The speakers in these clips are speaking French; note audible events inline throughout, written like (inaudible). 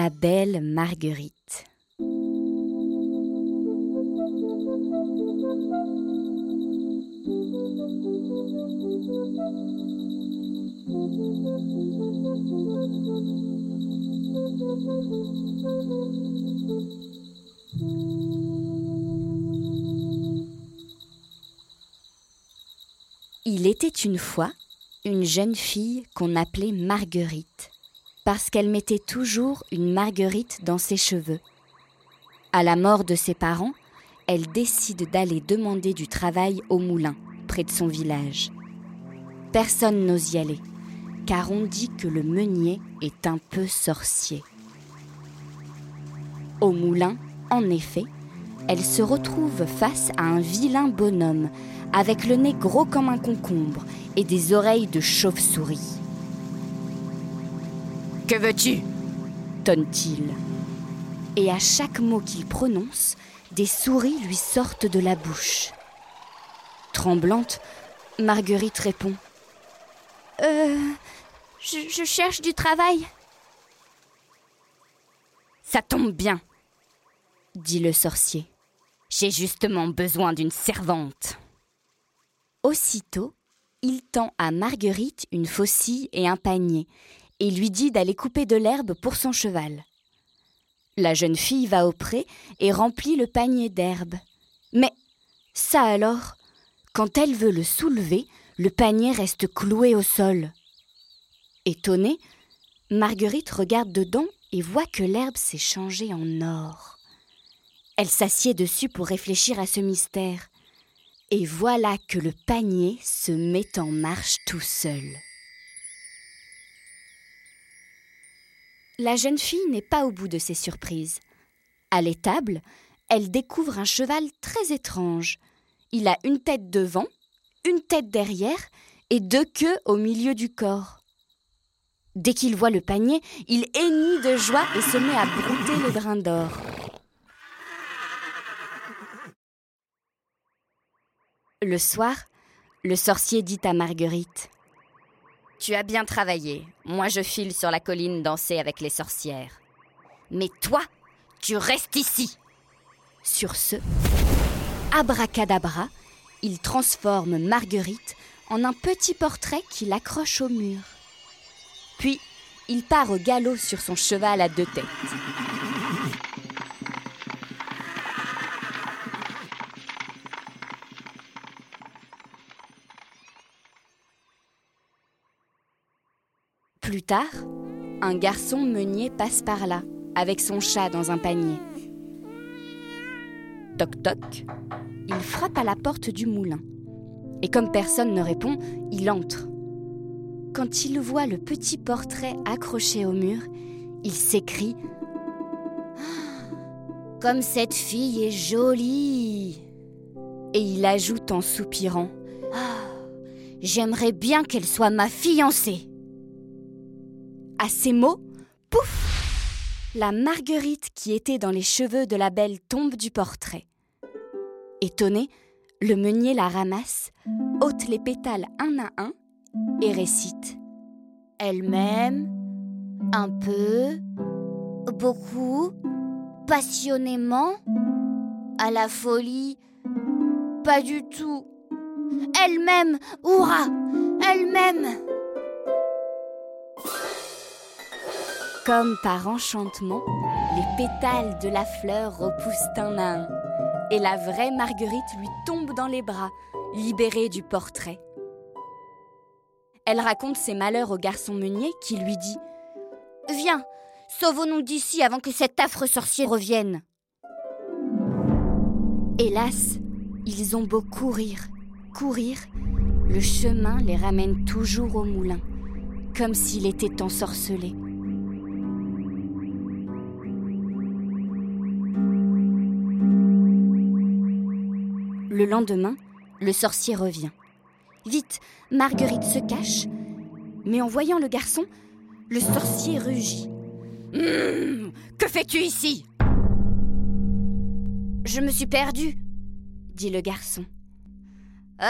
La belle Marguerite. Il était une fois une jeune fille qu'on appelait Marguerite, parce qu'elle mettait toujours une marguerite dans ses cheveux. À la mort de ses parents, elle décide d'aller demander du travail au moulin, près de son village. Personne n'ose y aller, car on dit que le meunier est un peu sorcier. Au moulin, en effet, elle se retrouve face à un vilain bonhomme, avec le nez gros comme un concombre et des oreilles de chauve-souris. Que veux-tu tonne-t-il. Et à chaque mot qu'il prononce, des souris lui sortent de la bouche. Tremblante, Marguerite répond Euh. Je, je cherche du travail. Ça tombe bien, dit le sorcier. j'ai justement besoin d'une servante. Aussitôt, il tend à Marguerite une faucille et un panier et lui dit d'aller couper de l'herbe pour son cheval. La jeune fille va au pré et remplit le panier d'herbe. Mais ça alors, quand elle veut le soulever, le panier reste cloué au sol. Étonnée, Marguerite regarde dedans et voit que l'herbe s'est changée en or. Elle s'assied dessus pour réfléchir à ce mystère. Et voilà que le panier se met en marche tout seul. La jeune fille n'est pas au bout de ses surprises. À l'étable, elle découvre un cheval très étrange. Il a une tête devant, une tête derrière et deux queues au milieu du corps. Dès qu'il voit le panier, il hennit de joie et se met à brouter les brins d'or. Le soir, le sorcier dit à Marguerite Tu as bien travaillé. Moi, je file sur la colline danser avec les sorcières. Mais toi, tu restes ici. Sur ce, abracadabra, il transforme Marguerite en un petit portrait qu'il accroche au mur. Puis, il part au galop sur son cheval à deux têtes. Plus tard, un garçon meunier passe par là, avec son chat dans un panier. Toc toc, il frappe à la porte du moulin. Et comme personne ne répond, il entre. Quand il voit le petit portrait accroché au mur, il s'écrie Ah, Comme cette fille est jolie Et il ajoute en soupirant Ah, J'aimerais bien qu'elle soit ma fiancée À ces mots, pouf La marguerite qui était dans les cheveux de la belle tombe du portrait. Étonné, le meunier la ramasse, ôte les pétales un à un et récite Elle m'aime un peu, beaucoup, passionnément, à la folie, pas du tout. Elle m'aime, hurrah, elle m'aime. Comme par enchantement, les pétales de la fleur repoussent un à un, et la vraie Marguerite lui tombe dans les bras, libérée du portrait. Elle raconte ses malheurs au garçon meunier qui lui dit Viens, sauvons-nous d'ici avant que cet affreux sorcier revienne. Hélas, ils ont beau courir, courir, le chemin les ramène toujours au moulin, comme s'il était ensorcelé. Le lendemain, le sorcier revient. Vite, Marguerite se cache, mais en voyant le garçon, le sorcier rugit. Hum, que fais-tu ici? Je me suis perdu, dit le garçon. (laughs)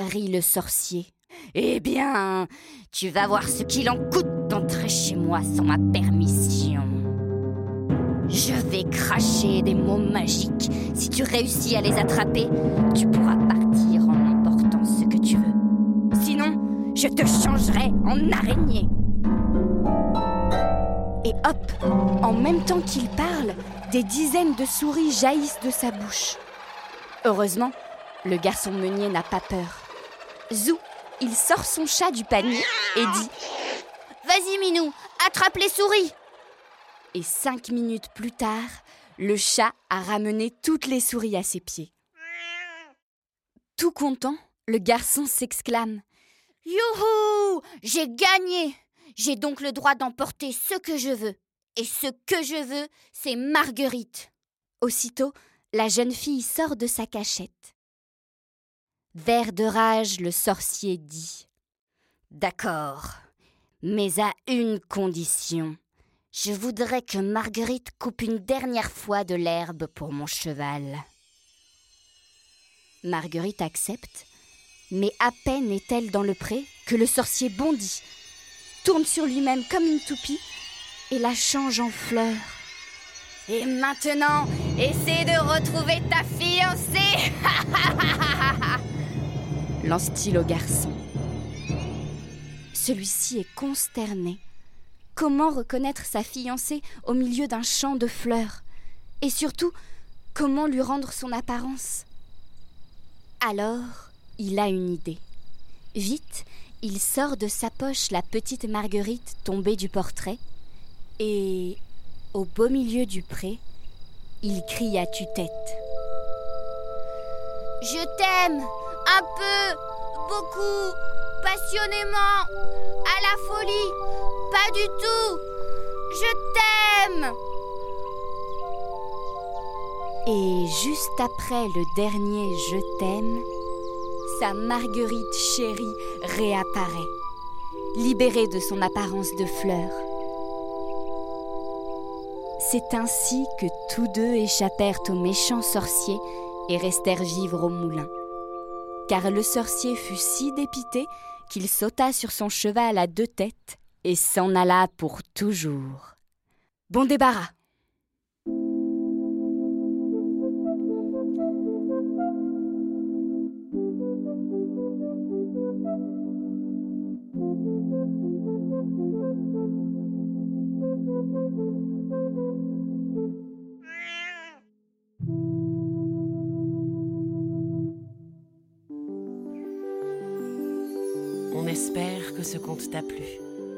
rit le sorcier. Eh bien, tu vas voir ce qu'il en coûte d'entrer chez moi sans ma permission. Je vais cracher des mots magiques. Si tu réussis à les attraper, tu pourras partir en emportant ce que tu veux. Sinon, je te changerai en araignée. Et hop, en même temps qu'il parle, des dizaines de souris jaillissent de sa bouche. Heureusement, le garçon meunier n'a pas peur. Zou, il sort son chat du panier et dit Vas-y, Minou, attrape les souris Et cinq minutes plus tard, le chat a ramené toutes les souris à ses pieds. Tout content, le garçon s'exclame Youhou J'ai gagné J'ai donc le droit d'emporter ce que je veux. Et ce que je veux, c'est Marguerite. Aussitôt, la jeune fille sort de sa cachette. Vert de rage, le sorcier dit D'accord, mais à une condition. Je voudrais que Marguerite coupe une dernière fois de l'herbe pour mon cheval. Marguerite accepte, mais à peine est-elle dans le pré que le sorcier bondit, tourne sur lui-même comme une toupie et la change en fleur. Et maintenant, essaie de retrouver ta fiancée (laughs) lance-t-il au garçon. Celui-ci est consterné. Comment reconnaître sa fiancée au milieu d'un champ de fleurs? Et surtout, comment lui rendre son apparence? Alors, il a une idée. Vite, il sort de sa poche la petite Marguerite tombée du portrait et, au beau milieu du pré, il crie à tue-tête. Je t'aime un peu, beaucoup, passionnément, à la folie, pas du tout. Je t'aime. Et juste après le dernier Je t'aime, sa Marguerite chérie réapparaît, libérée de son apparence de fleur. C'est ainsi que tous deux échappèrent au méchant sorcier et restèrent vivre au moulin car le sorcier fut si dépité qu'il sauta sur son cheval à deux têtes et s'en alla pour toujours. Bon débarras. On espère que ce conte t'a plu